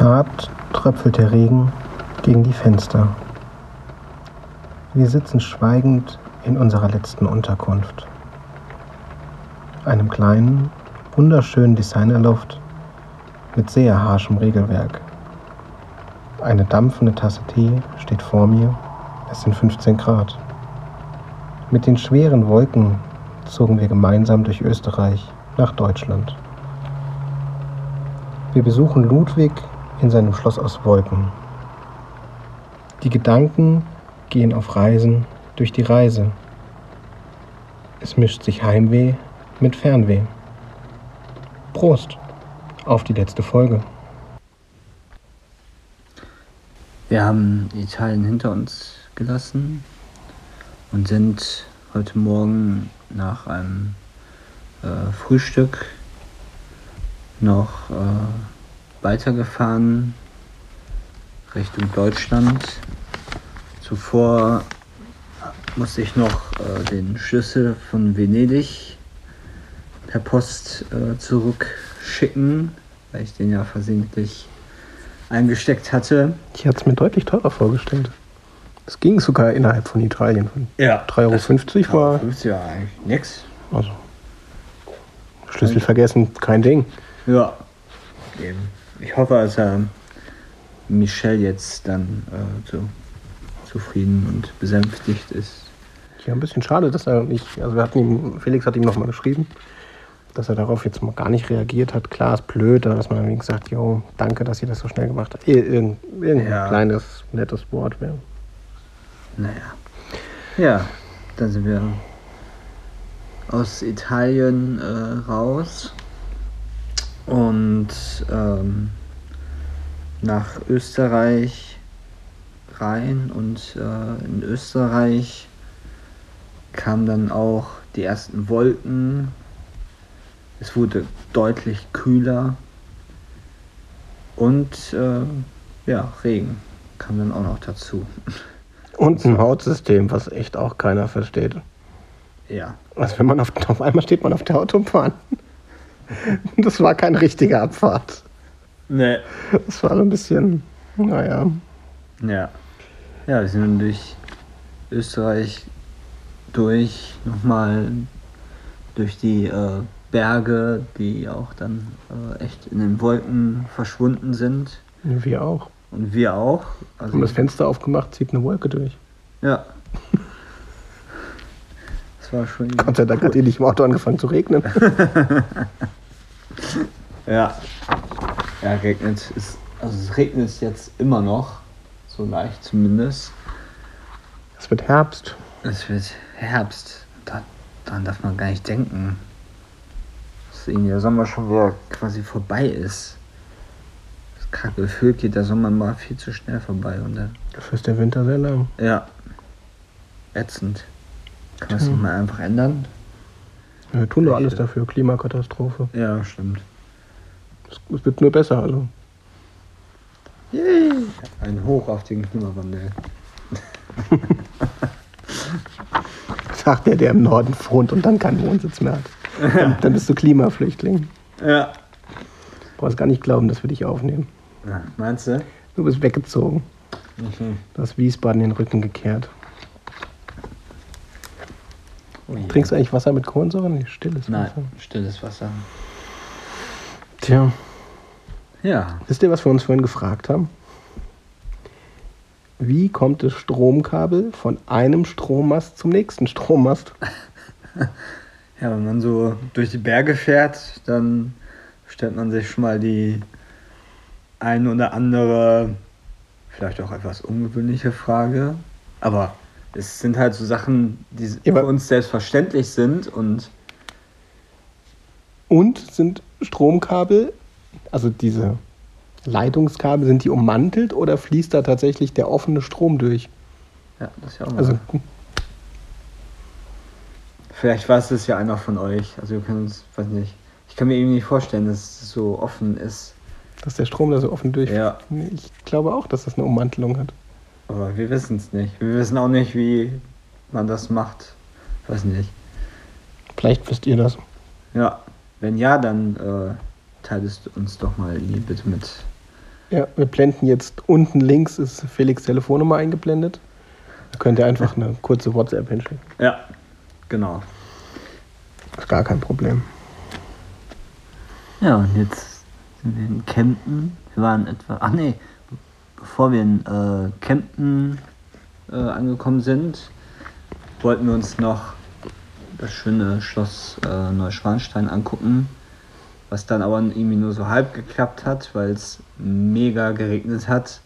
Zart tröpfelt der Regen gegen die Fenster. Wir sitzen schweigend in unserer letzten Unterkunft. Einem kleinen, wunderschönen Designerloft mit sehr harschem Regelwerk. Eine dampfende Tasse Tee steht vor mir. Es sind 15 Grad. Mit den schweren Wolken zogen wir gemeinsam durch Österreich nach Deutschland. Wir besuchen Ludwig in seinem Schloss aus Wolken. Die Gedanken gehen auf Reisen durch die Reise. Es mischt sich Heimweh mit Fernweh. Prost auf die letzte Folge. Wir haben Italien hinter uns gelassen und sind heute Morgen nach einem äh, Frühstück noch äh, weitergefahren Richtung Deutschland. Zuvor musste ich noch äh, den Schlüssel von Venedig per Post äh, zurückschicken, weil ich den ja versehentlich eingesteckt hatte. Ich hatte es mir deutlich teurer vorgestellt. Es ging sogar innerhalb von Italien. Ja. 3,50 Euro war. 50 ja eigentlich nix. Also. Schlüssel vergessen, kein Ding. Ja. Eben. Ich hoffe, dass er Michelle jetzt dann äh, so zufrieden und besänftigt ist. Ja, ein bisschen schade, dass er nicht. Also, wir hatten ihm, Felix hat ihm nochmal geschrieben, dass er darauf jetzt mal gar nicht reagiert hat. Klar, ist blöd, dass man ihm gesagt jo, danke, dass ihr das so schnell gemacht habt. Ir irgend, irgendein Ja. kleines, nettes Wort wäre. Naja. Ja, dann sind wir aus Italien äh, raus und ähm, nach Österreich rein und äh, in Österreich kamen dann auch die ersten Wolken. Es wurde deutlich kühler und äh, ja, Regen kam dann auch noch dazu. Und ein Hautsystem, was echt auch keiner versteht. Ja, Also wenn man auf, auf einmal steht man auf der Autobahn. Das war keine richtige Abfahrt. ne, Das war so ein bisschen, naja. Ja. Ja, wir sind durch Österreich durch, nochmal durch die äh, Berge, die auch dann äh, echt in den Wolken verschwunden sind. Wir auch. Und wir auch. Also, Haben das Fenster aufgemacht, zieht eine Wolke durch. ja. Das war schon. Gott sei Dank hat ihr nicht im Auto angefangen zu regnen. Ja. Ja, regnet ist. Also es regnet jetzt immer noch. So leicht zumindest. Es wird Herbst. Es wird Herbst. Da, daran darf man gar nicht denken. Dass irgendwie der Sommer schon wieder quasi vorbei ist. Das kacke Gefühl geht der Sommer mal viel zu schnell vorbei. Und dann, Dafür ist der Winter sehr lang. ja. Ätzend. Kann man es Tja. nicht mal einfach ändern? Wir tun doch alles dafür, Klimakatastrophe. Ja, stimmt. Es, es wird nur besser, also. Yay! Ein Hoch auf den Klimawandel. Sagt der, der im Norden wohnt und dann keinen Wohnsitz mehr hat. Dann, dann bist du Klimaflüchtling. Ja. Brauchst gar nicht glauben, dass wir dich aufnehmen. Na, meinst du? Du bist weggezogen. Mhm. Du hast Wiesbaden den Rücken gekehrt. Je. Trinkst du eigentlich Wasser mit Kohlensäure? Nee, stilles Nein, Wasser. stilles Wasser. Tja, Ja. wisst ihr, was wir uns vorhin gefragt haben? Wie kommt das Stromkabel von einem Strommast zum nächsten Strommast? Ja, wenn man so durch die Berge fährt, dann stellt man sich schon mal die ein oder andere, vielleicht auch etwas ungewöhnliche Frage. Aber es sind halt so Sachen, die aber- für uns selbstverständlich sind und Und sind Stromkabel, also diese Leitungskabel, sind die ummantelt oder fließt da tatsächlich der offene Strom durch? ja, das ist ja auch mal. Also vielleicht weiß es ja einer von euch. Also wir können uns, weiß nicht. Ich kann mir irgendwie nicht vorstellen, dass es so offen ist. dass der Strom da so offen durch. Ja. Ich glaube auch, dass das eine Ummantelung hat. Aber wir wissen es nicht. Wir wissen auch nicht, wie man das macht. Weiß nicht. Vielleicht wisst ihr das. Ja, wenn ja, dann äh, teilt es uns doch mal bitte mit. Ja, wir blenden jetzt unten links ist Felix Telefonnummer eingeblendet. Da könnt ihr einfach eine kurze WhatsApp hinschicken. Ja, genau. Ist gar kein Problem. Ja, und jetzt sind wir in Kempten. Wir waren etwa. Ach nee, bevor wir in äh, Kempten äh, angekommen sind, wollten wir uns noch das schöne Schloss äh, Neuschwanstein angucken. Was dann aber irgendwie nur so halb geklappt hat, weil es mega geregnet hat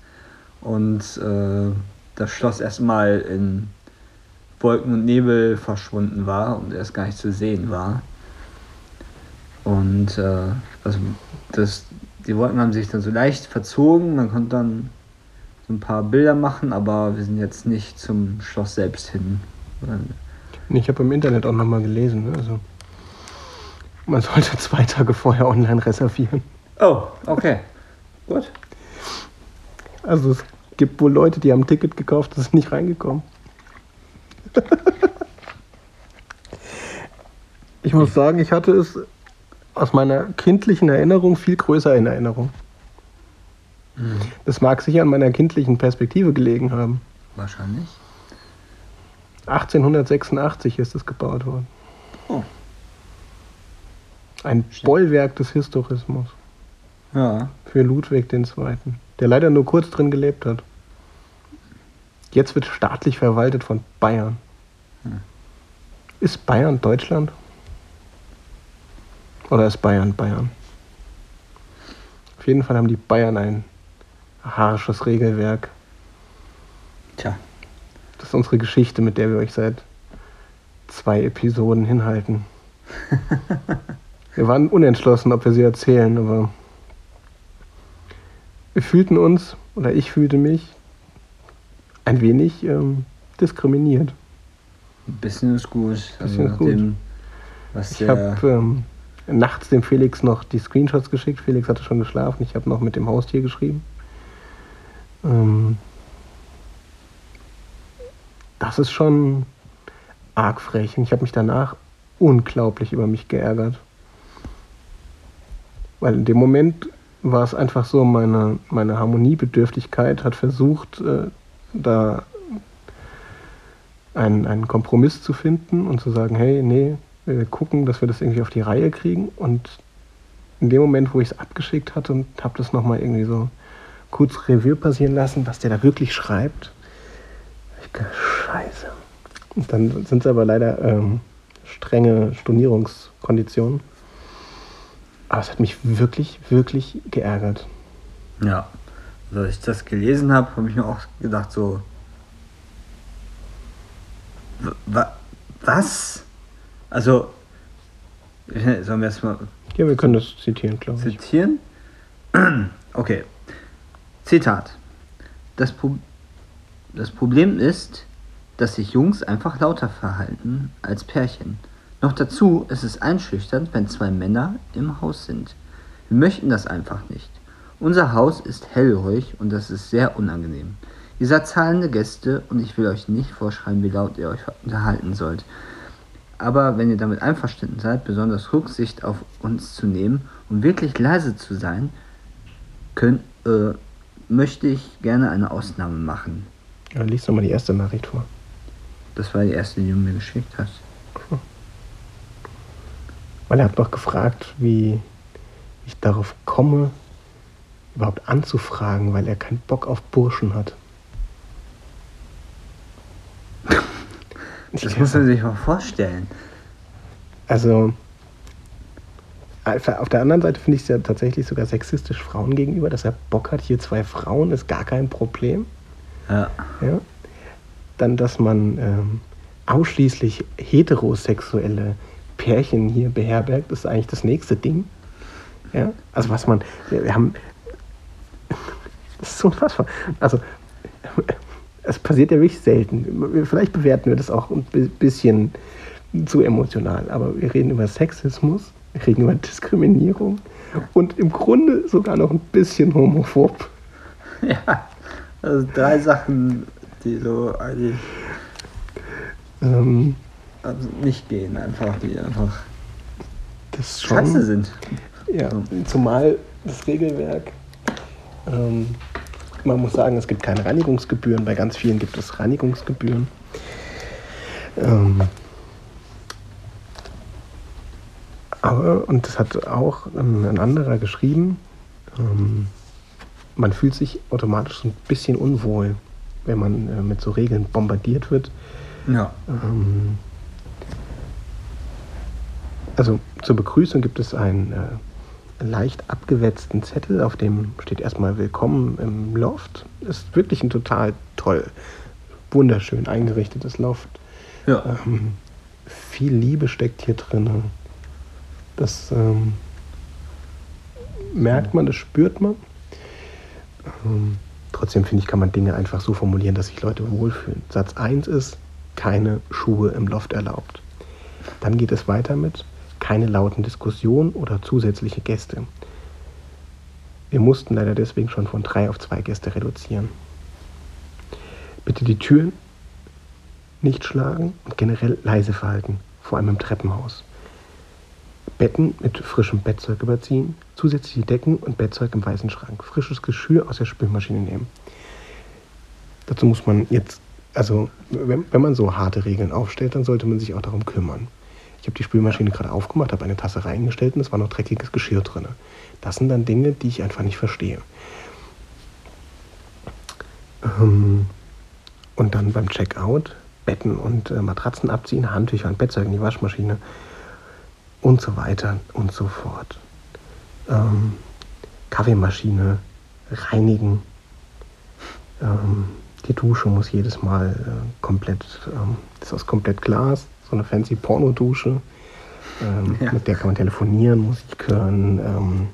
und äh, das Schloss erstmal in Wolken und Nebel verschwunden war und erst gar nicht zu sehen war. Und äh, also das, die Wolken haben sich dann so leicht verzogen, man konnte dann ein paar Bilder machen, aber wir sind jetzt nicht zum Schloss selbst hin. Ich habe im Internet auch nochmal gelesen, ne? also man sollte zwei Tage vorher online reservieren. Oh, okay. Gut. Also es gibt wohl Leute, die haben ein Ticket gekauft, das ist nicht reingekommen. ich muss sagen, ich hatte es aus meiner kindlichen Erinnerung viel größer in Erinnerung. Mhm. Das mag sicher an meiner kindlichen Perspektive gelegen haben. Wahrscheinlich. 1886 ist es gebaut worden. Oh. Ein Bollwerk des Historismus Ja. für Ludwig II., der leider nur kurz drin gelebt hat. Jetzt wird staatlich verwaltet von Bayern. Hm. Ist Bayern Deutschland? Oder ist Bayern Bayern? Auf jeden Fall haben die Bayern ein harsches Regelwerk. Tja. Das ist unsere Geschichte, mit der wir euch seit zwei Episoden hinhalten. wir waren unentschlossen, ob wir sie erzählen, aber wir fühlten uns, oder ich fühlte mich, ein wenig ähm, diskriminiert. Ein bisschen ist gut. Also Bisschen ist gut. nachdem, was Ich habe ähm, nachts dem Felix noch die Screenshots geschickt. Felix hatte schon geschlafen. Ich habe noch mit dem Haustier geschrieben. Ähm, das ist schon arg frech. Und ich habe mich danach unglaublich über mich geärgert. Weil in dem Moment war es einfach so, meine, meine Harmoniebedürftigkeit hat versucht, äh, da einen, einen Kompromiss zu finden und zu sagen, hey, nee, wir gucken, dass wir das irgendwie auf die Reihe kriegen. Und in dem Moment, wo ich es abgeschickt hatte und habe das nochmal irgendwie so kurz Revue passieren lassen, was der da wirklich schreibt, ich gedacht, scheiße. Und dann sind es aber leider ähm, strenge Stornierungskonditionen. Aber es hat mich wirklich, wirklich geärgert. Ja. Also, als ich das gelesen habe, habe ich mir auch gedacht, so. Was? Also. Sollen wir erstmal Ja, wir können das zitieren, glaube ich. zitieren? Okay. Zitat. Das, Pro das Problem ist, dass sich Jungs einfach lauter verhalten als Pärchen. Noch dazu ist es einschüchternd, wenn zwei Männer im Haus sind. Wir möchten das einfach nicht. Unser Haus ist hellhörig und das ist sehr unangenehm. Ihr seid zahlende Gäste und ich will euch nicht vorschreiben, wie laut ihr euch unterhalten sollt. Aber wenn ihr damit einverstanden seid, besonders Rücksicht auf uns zu nehmen und wirklich leise zu sein, könnt, äh, möchte ich gerne eine Ausnahme machen. Ja, lies doch mal die erste Nachricht vor. Das war die erste, die du mir geschickt hast. Weil er hat noch gefragt, wie ich darauf komme, überhaupt anzufragen, weil er keinen Bock auf Burschen hat. Das muss man sich mal vorstellen. Also, auf der anderen Seite finde ich es ja tatsächlich sogar sexistisch Frauen gegenüber, dass er Bock hat, hier zwei Frauen, ist gar kein Problem. Ja. Ja? Dann, dass man ähm, ausschließlich heterosexuelle Pärchen hier beherbergt, ist eigentlich das nächste Ding. Ja? Also was man, wir, wir haben, das ist unfassbar. Also es passiert ja wirklich selten. Vielleicht bewerten wir das auch ein bi- bisschen zu emotional, aber wir reden über Sexismus, wir reden über Diskriminierung und im Grunde sogar noch ein bisschen homophob. Ja. Also drei Sachen, die so eigentlich Ähm, also nicht gehen, einfach, die einfach das schon, scheiße sind. Ja, zumal das Regelwerk Ähm, man muss sagen, es gibt keine Reinigungsgebühren. Bei ganz vielen gibt es Reinigungsgebühren. Ähm, aber, und das hat auch ähm, ein anderer geschrieben, ähm, man fühlt sich automatisch so ein bisschen unwohl, wenn man äh, mit so Regeln bombardiert wird. Ja. Ähm, also zur Begrüßung gibt es einen äh, leicht abgewetzten Zettel, auf dem steht erstmal Willkommen im Loft. Ist wirklich ein total toll, wunderschön eingerichtetes Loft. Ja. Ähm, viel Liebe steckt hier drin. Das ähm, merkt man, das spürt man. Ähm, trotzdem finde ich, kann man Dinge einfach so formulieren, dass sich Leute wohlfühlen. Satz 1 ist, keine Schuhe im Loft erlaubt. Dann geht es weiter mit, keine lauten Diskussionen oder zusätzliche Gäste. Wir mussten leider deswegen schon von drei auf zwei Gäste reduzieren. Bitte die Türen nicht schlagen und generell leise verhalten, vor allem im Treppenhaus. Betten mit frischem Bettzeug überziehen, zusätzliche Decken und Bettzeug im weißen Schrank, frisches Geschirr aus der Spülmaschine nehmen. Dazu muss man jetzt, also wenn, wenn man so harte Regeln aufstellt, dann sollte man sich auch darum kümmern. Ich habe die Spülmaschine gerade aufgemacht, habe eine Tasse reingestellt und es war noch dreckiges Geschirr drin. Das sind dann Dinge, die ich einfach nicht verstehe. Ähm, und dann beim Checkout Betten und äh, Matratzen abziehen, Handtücher und Bettzeug in die Waschmaschine und so weiter und so fort. Ähm, Kaffeemaschine reinigen. Ähm, die Dusche muss jedes Mal äh, komplett, ähm, das ist aus komplett Glas, so eine fancy Pornodusche. Ähm, Ja. Mit der kann man telefonieren, Musik hören. Ähm,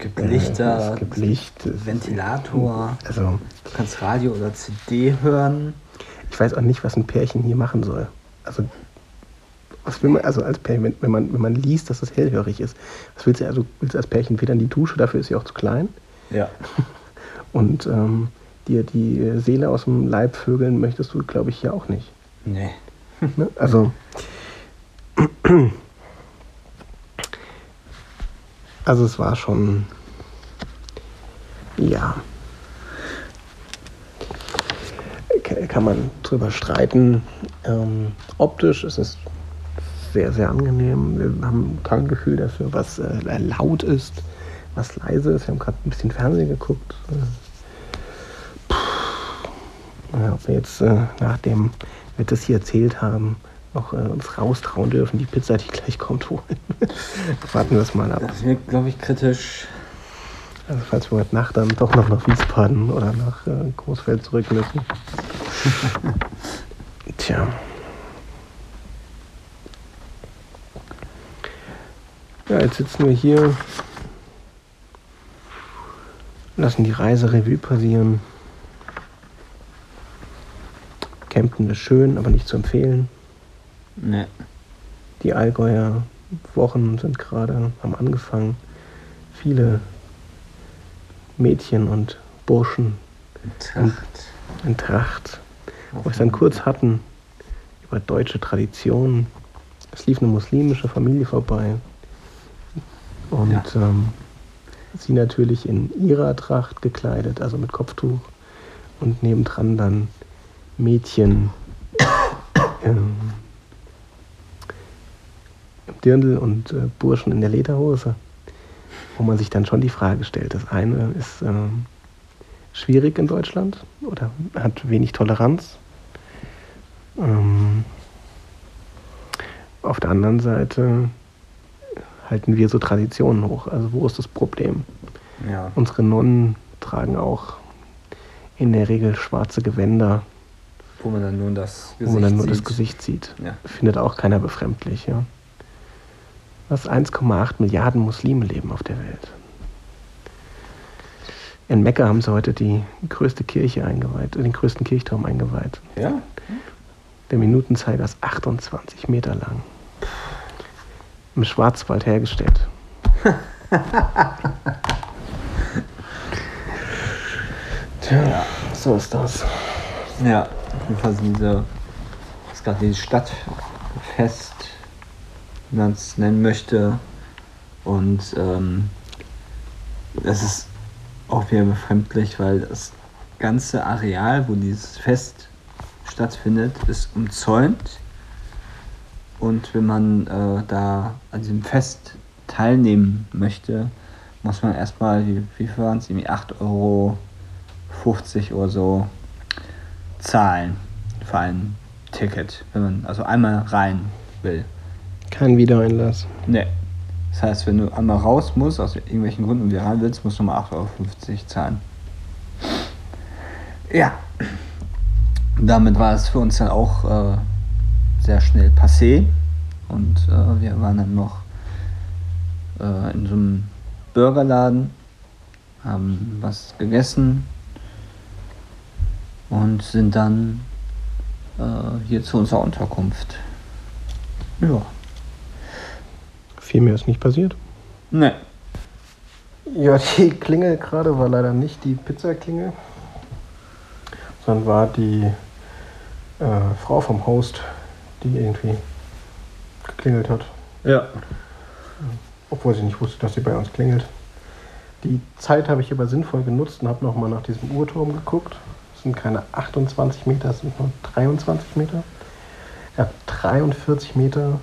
gibt Lichter, äh, es gibt Licht. es- Ventilator. Also, Du kannst Radio oder CD hören. ich weiß auch nicht, was ein Pärchen hier machen soll. Also, was will man, also als Pärchen, wenn, wenn, man, wenn man liest, dass das hellhörig ist, was willst du, also willst du als Pärchen weder in die Dusche, dafür ist sie auch zu klein, Ja. und ähm, dir die Seele aus dem Leib vögeln möchtest du, glaube ich, hier auch nicht. Nee. Ne? Also, also es war schon, ja, kann man drüber streiten. Ähm, optisch ist es sehr, sehr angenehm. Wir haben kein Gefühl dafür, was äh, laut ist, was leise ist. Wir haben gerade ein bisschen Fernsehen geguckt. Puh. Ja, ob wir jetzt äh, nachdem wir das hier erzählt haben, noch äh, uns raustrauen dürfen, die Pizza, die gleich kommt, holen. Warten wir es mal ab. Das wird, glaube ich, kritisch. Also falls wir heute Nacht dann doch noch nach Wiesbaden oder nach äh, Großfeld zurück müssen. Tja. Ja, jetzt sitzen wir hier, lassen die Reise Revue passieren. Campen ist schön, aber nicht zu empfehlen. Nee. Die Allgäuer Wochen sind gerade am angefangen. Viele Mädchen und Burschen Tracht. in Tracht, wo wir es dann kurz hatten über deutsche Traditionen. Es lief eine muslimische Familie vorbei und Ja. ähm, sie natürlich in ihrer Tracht gekleidet, also mit Kopftuch und nebendran dann Mädchen ähm, im Dirndl und äh, Burschen in der Lederhose, wo man sich dann schon die Frage stellt. Das eine ist ähm, schwierig in Deutschland oder hat wenig Toleranz. Ähm, auf der anderen Seite halten wir so Traditionen hoch. Also wo ist das Problem? Ja. Unsere Nonnen tragen auch in der Regel schwarze Gewänder, Wo man dann nur das Gesicht wo man dann nur das sieht. Gesicht sieht. Ja. Findet auch keiner befremdlich. Ja. Was 1,8 Milliarden Muslime leben auf der Welt. In Mekka haben sie heute die größte Kirche eingeweiht, den größten Kirchturm eingeweiht. Ja. Der Minutenzeiger ist 28 Meter lang. Im Schwarzwald hergestellt. Tja, so ist das. Ja. Jedenfalls diese, ist gerade dieses Stadtfest, wie man es nennen möchte. Und ähm, es ist auch wieder befremdlich, weil das ganze Areal, wo dieses Fest stattfindet, ist umzäunt. Und wenn man äh, da an diesem Fest teilnehmen möchte, muss man erstmal, wie, wie viel waren es, irgendwie 8,50 Euro oder so zahlen für ein Ticket, wenn man also einmal rein will. Kein Wiedereinlass. Ne. Das heißt, wenn du einmal raus musst, aus irgendwelchen Gründen und wieder rein willst, musst du mal 8,50 Euro zahlen. Ja. Damit war es für uns dann auch äh, sehr schnell passé. Und äh, wir waren dann noch äh, in so einem Burgerladen, haben was gegessen und sind dann äh, hier zu unserer Unterkunft. Ja. Viel mehr ist nicht passiert. Ne. Ja, die Klingel gerade war leider nicht die Pizzaklingel, sondern war die äh, Frau vom Host, die irgendwie geklingelt hat. Ja. Obwohl sie nicht wusste, dass sie bei uns klingelt. Die Zeit habe ich aber sinnvoll genutzt und habe nochmal nach diesem Uhrturm geguckt. Es sind keine 28 Meter, es sind nur 23 Meter. Er hat 43 Meter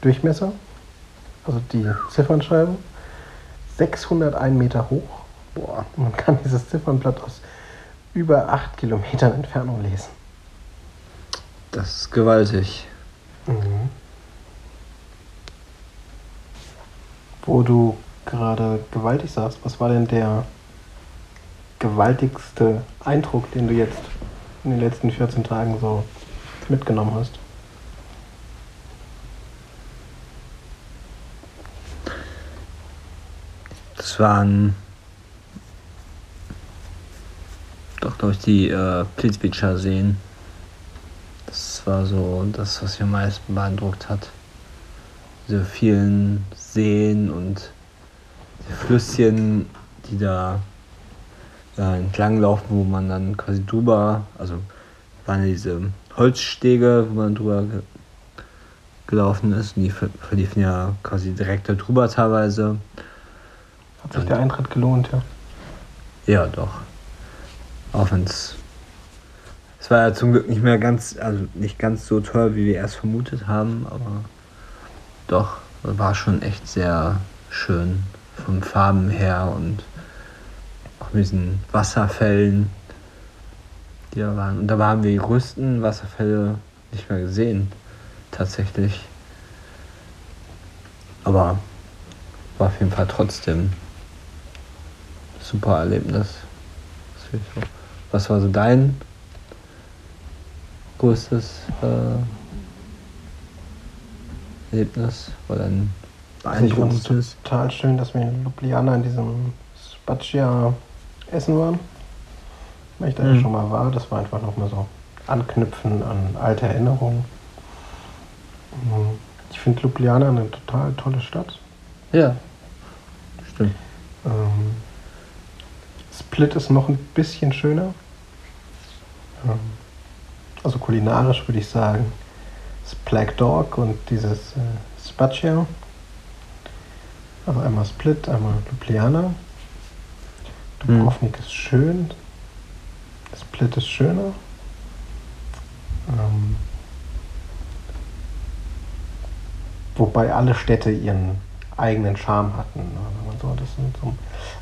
Durchmesser, also die Ziffernscheibe. 601 Meter hoch. Boah, man kann dieses Ziffernblatt aus über 8 Kilometern Entfernung lesen. Das ist gewaltig. Mhm. Wo du gerade gewaltig sagst, was war denn der gewaltigste Eindruck, den du jetzt in den letzten 14 Tagen so mitgenommen hast? Das waren doch, ich, die äh, Plitzbitscher Seen. Das war so das, was mich am meisten beeindruckt hat. Diese vielen Seen und die Flüsschen, die da ja, entlang laufen, wo man dann quasi drüber, also waren diese Holzstege, wo man drüber ge gelaufen ist. Und die ver verliefen ja quasi direkt da drüber teilweise. Hat sich der Eintritt gelohnt, ja. Ja, doch. Auch wenn es. Es war ja zum Glück nicht mehr ganz, also nicht ganz so teuer, wie wir erst vermutet haben, aber doch, war schon echt sehr schön von Farben her und auch mit diesen Wasserfällen, die da waren. Und da haben wir die größten Wasserfälle nicht mehr gesehen, tatsächlich. Aber war auf jeden Fall trotzdem super Erlebnis. Was war so dein größtes äh, Erlebnis oder ein Also ich fand es total schön, dass wir in Ljubljana in diesem Spaccia essen waren. Weil ich da ja Mhm. schon mal war. Das war einfach nochmal so anknüpfen an alte Erinnerungen. Mhm. Ich finde Ljubljana eine total tolle Stadt. Ja, stimmt. Ähm, Split ist noch ein bisschen schöner. Ähm, also kulinarisch würde ich sagen, das Black Dog und dieses äh, Spaccia. Also einmal Split, einmal Ljubljana. Dubrovnik ist schön. Split ist schöner. Ähm, wobei alle Städte ihren eigenen Charme hatten. ne? Wenn man so das in so einem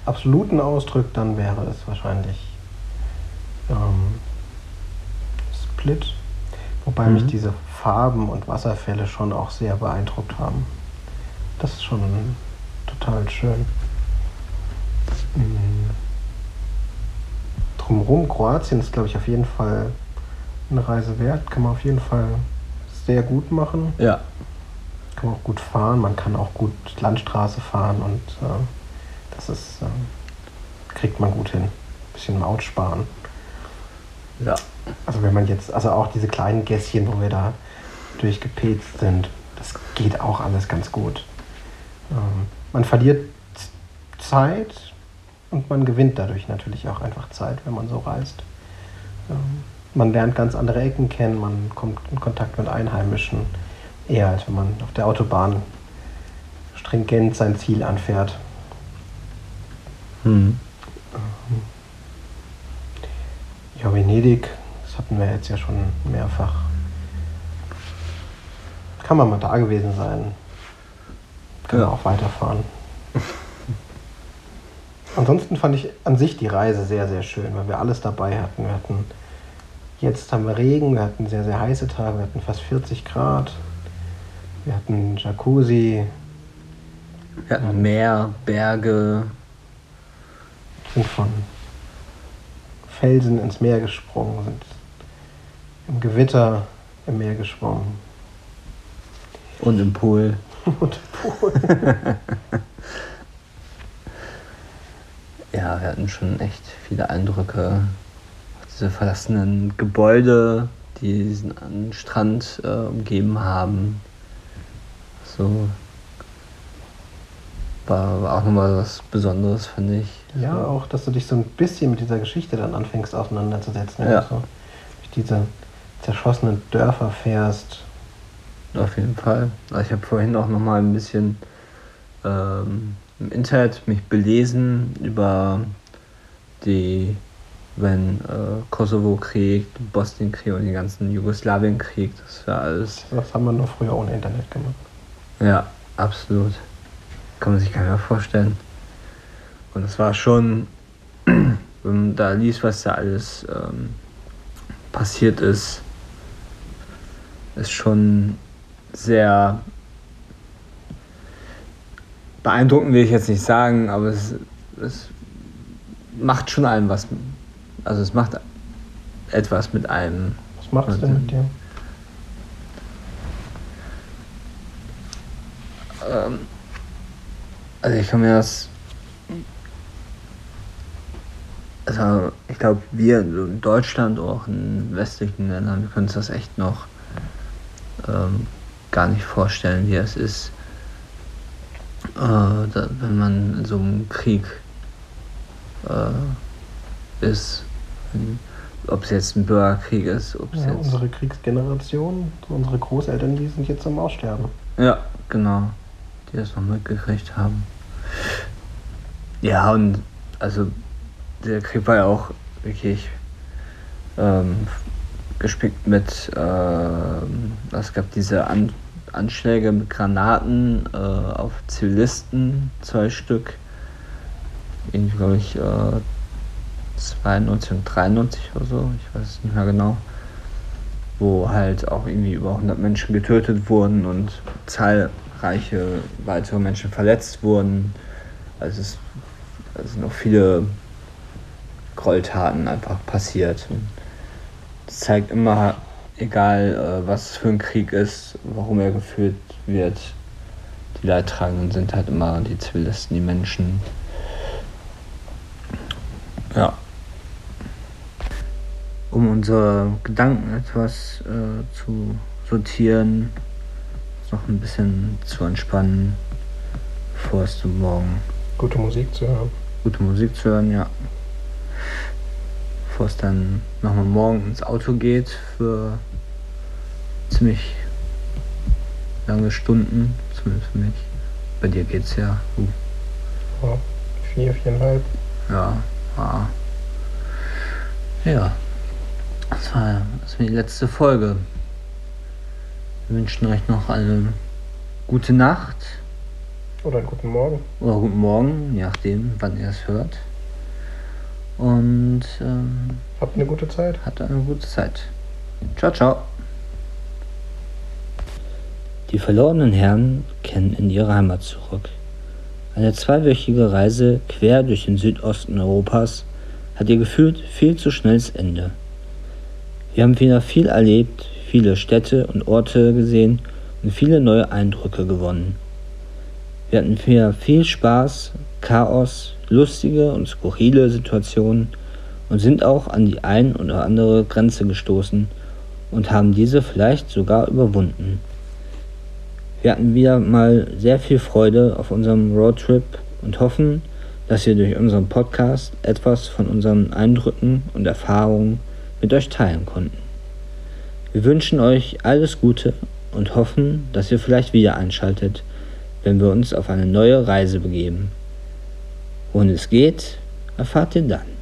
absoluten ausdrückt, dann wäre es wahrscheinlich ähm, Split. Wobei Mhm. mich diese Farben und Wasserfälle schon auch sehr beeindruckt haben. Das ist schon total schön. Mhm. Drumherum Kroatien ist, glaube ich, auf jeden Fall eine Reise wert. Kann man auf jeden Fall sehr gut machen. Ja, Kann man auch gut fahren, man kann auch gut Landstraße fahren und äh, das ist, äh, kriegt man gut hin. Bisschen Maut sparen. Ja. Also wenn man jetzt, also auch diese kleinen Gässchen, wo wir da durchgepetzt sind, das geht auch alles ganz gut. Ähm, man verliert Zeit und man gewinnt dadurch natürlich auch einfach Zeit, wenn man so reist. Ähm, man lernt ganz andere Ecken kennen, man kommt in Kontakt mit Einheimischen, eher als wenn man auf der Autobahn stringent sein Ziel anfährt. Hm. Ja, Venedig, das hatten wir jetzt ja schon mehrfach. Kann man mal da gewesen sein. Kann Ja. man auch weiterfahren. Ansonsten fand ich an sich die Reise sehr, sehr schön, weil wir alles dabei hatten. Wir hatten jetzt haben wir Regen, wir hatten sehr, sehr heiße Tage, wir hatten fast 40 Grad. Wir hatten Jacuzzi, Wir hatten Meer, Berge. sind von Felsen ins Meer gesprungen, sind im Gewitter im Meer geschwommen. Und im Pool. Und Pool. Ja, wir hatten schon echt viele Eindrücke. Diese verlassenen Gebäude, die diesen an- Strand äh, umgeben haben. So. War, war auch nochmal was Besonderes, finde ich. Ja, so. auch, dass du dich so ein bisschen mit dieser Geschichte dann anfängst auseinanderzusetzen. Ja. So durch diese zerschossenen Dörfer fährst. Auf jeden Fall. Also ich habe vorhin auch noch mal ein bisschen ähm, im Internet mich belesen über die, wenn äh, Kosovo-Krieg, Bosnien-Krieg und den ganzen Jugoslawien-Krieg. Das war alles. Das haben wir nur früher ohne Internet gemacht. Ja, absolut. Kann man sich gar nicht mehr vorstellen. Und es war schon, wenn man da liest, was da alles ähm, passiert ist, ist schon sehr beeindruckend, will ich jetzt nicht sagen, aber es, es macht schon einem was. Also es macht etwas mit einem. Was macht es denn mit dir? Ähm, also ich kann mir das. Also ich glaube, wir in Deutschland, auch in westlichen Ländern, wir können uns das echt noch ähm, gar nicht vorstellen, wie es ist, äh, da, wenn man in so einem Krieg äh, ist. Ob es jetzt ein Bürgerkrieg ist, ob es Ja, jetzt. unsere Kriegsgeneration, unsere Großeltern, die sind jetzt am Aussterben. Ja, genau. Die das noch mitgekriegt haben. Ja, und also der Krieg war ja auch wirklich ähm, gespickt mit, ähm, es gab diese An Anschläge mit Granaten äh, auf Zivilisten, zwei Stück. Irgendwie, glaube ich, äh, 92 und 93 oder so, ich weiß es nicht mehr genau wo halt auch irgendwie über 100 Menschen getötet wurden und zahlreiche weitere Menschen verletzt wurden. Also es, sind auch viele Gräueltaten einfach passiert. Und Das zeigt immer, egal äh, was für ein Krieg ist, warum er geführt wird, die Leidtragenden sind halt immer die Zivilisten, die Menschen. Ja um unsere Gedanken etwas äh, zu sortieren, noch ein bisschen zu entspannen, bevor es zum Morgen Gute Musik zu hören. gute Musik zu hören, ja. Bevor es dann nochmal morgen ins Auto geht für ziemlich lange Stunden, zumindest für mich. Bei dir geht's ja. Uh, Ja, vier, viereinhalb. ja, ah. Ja. Das war, das war die letzte Folge. Wir wünschen euch noch eine gute Nacht Oder einen guten Morgen. oder guten Morgen, je nachdem, wann ihr es hört. Und ähm, Habt eine gute Zeit. habt eine gute Zeit. Ciao, ciao. Die verlorenen Herren kehren in ihre Heimat zurück. Eine zweiwöchige Reise quer durch den Südosten Europas hat ihr gefühlt viel zu schnelles Ende. Wir haben wieder viel erlebt, viele Städte und Orte gesehen und viele neue Eindrücke gewonnen. Wir hatten wieder viel Spaß, Chaos, lustige und skurrile Situationen und sind auch an die ein oder andere Grenze gestoßen und haben diese vielleicht sogar überwunden. Wir hatten wieder mal sehr viel Freude auf unserem Roadtrip und hoffen, dass wir durch unseren Podcast etwas von unseren Eindrücken und Erfahrungen mit euch teilen konnten. Wir wünschen euch alles Gute und hoffen, dass ihr vielleicht wieder einschaltet, wenn wir uns auf eine neue Reise begeben. Wohin es geht, erfahrt ihr dann.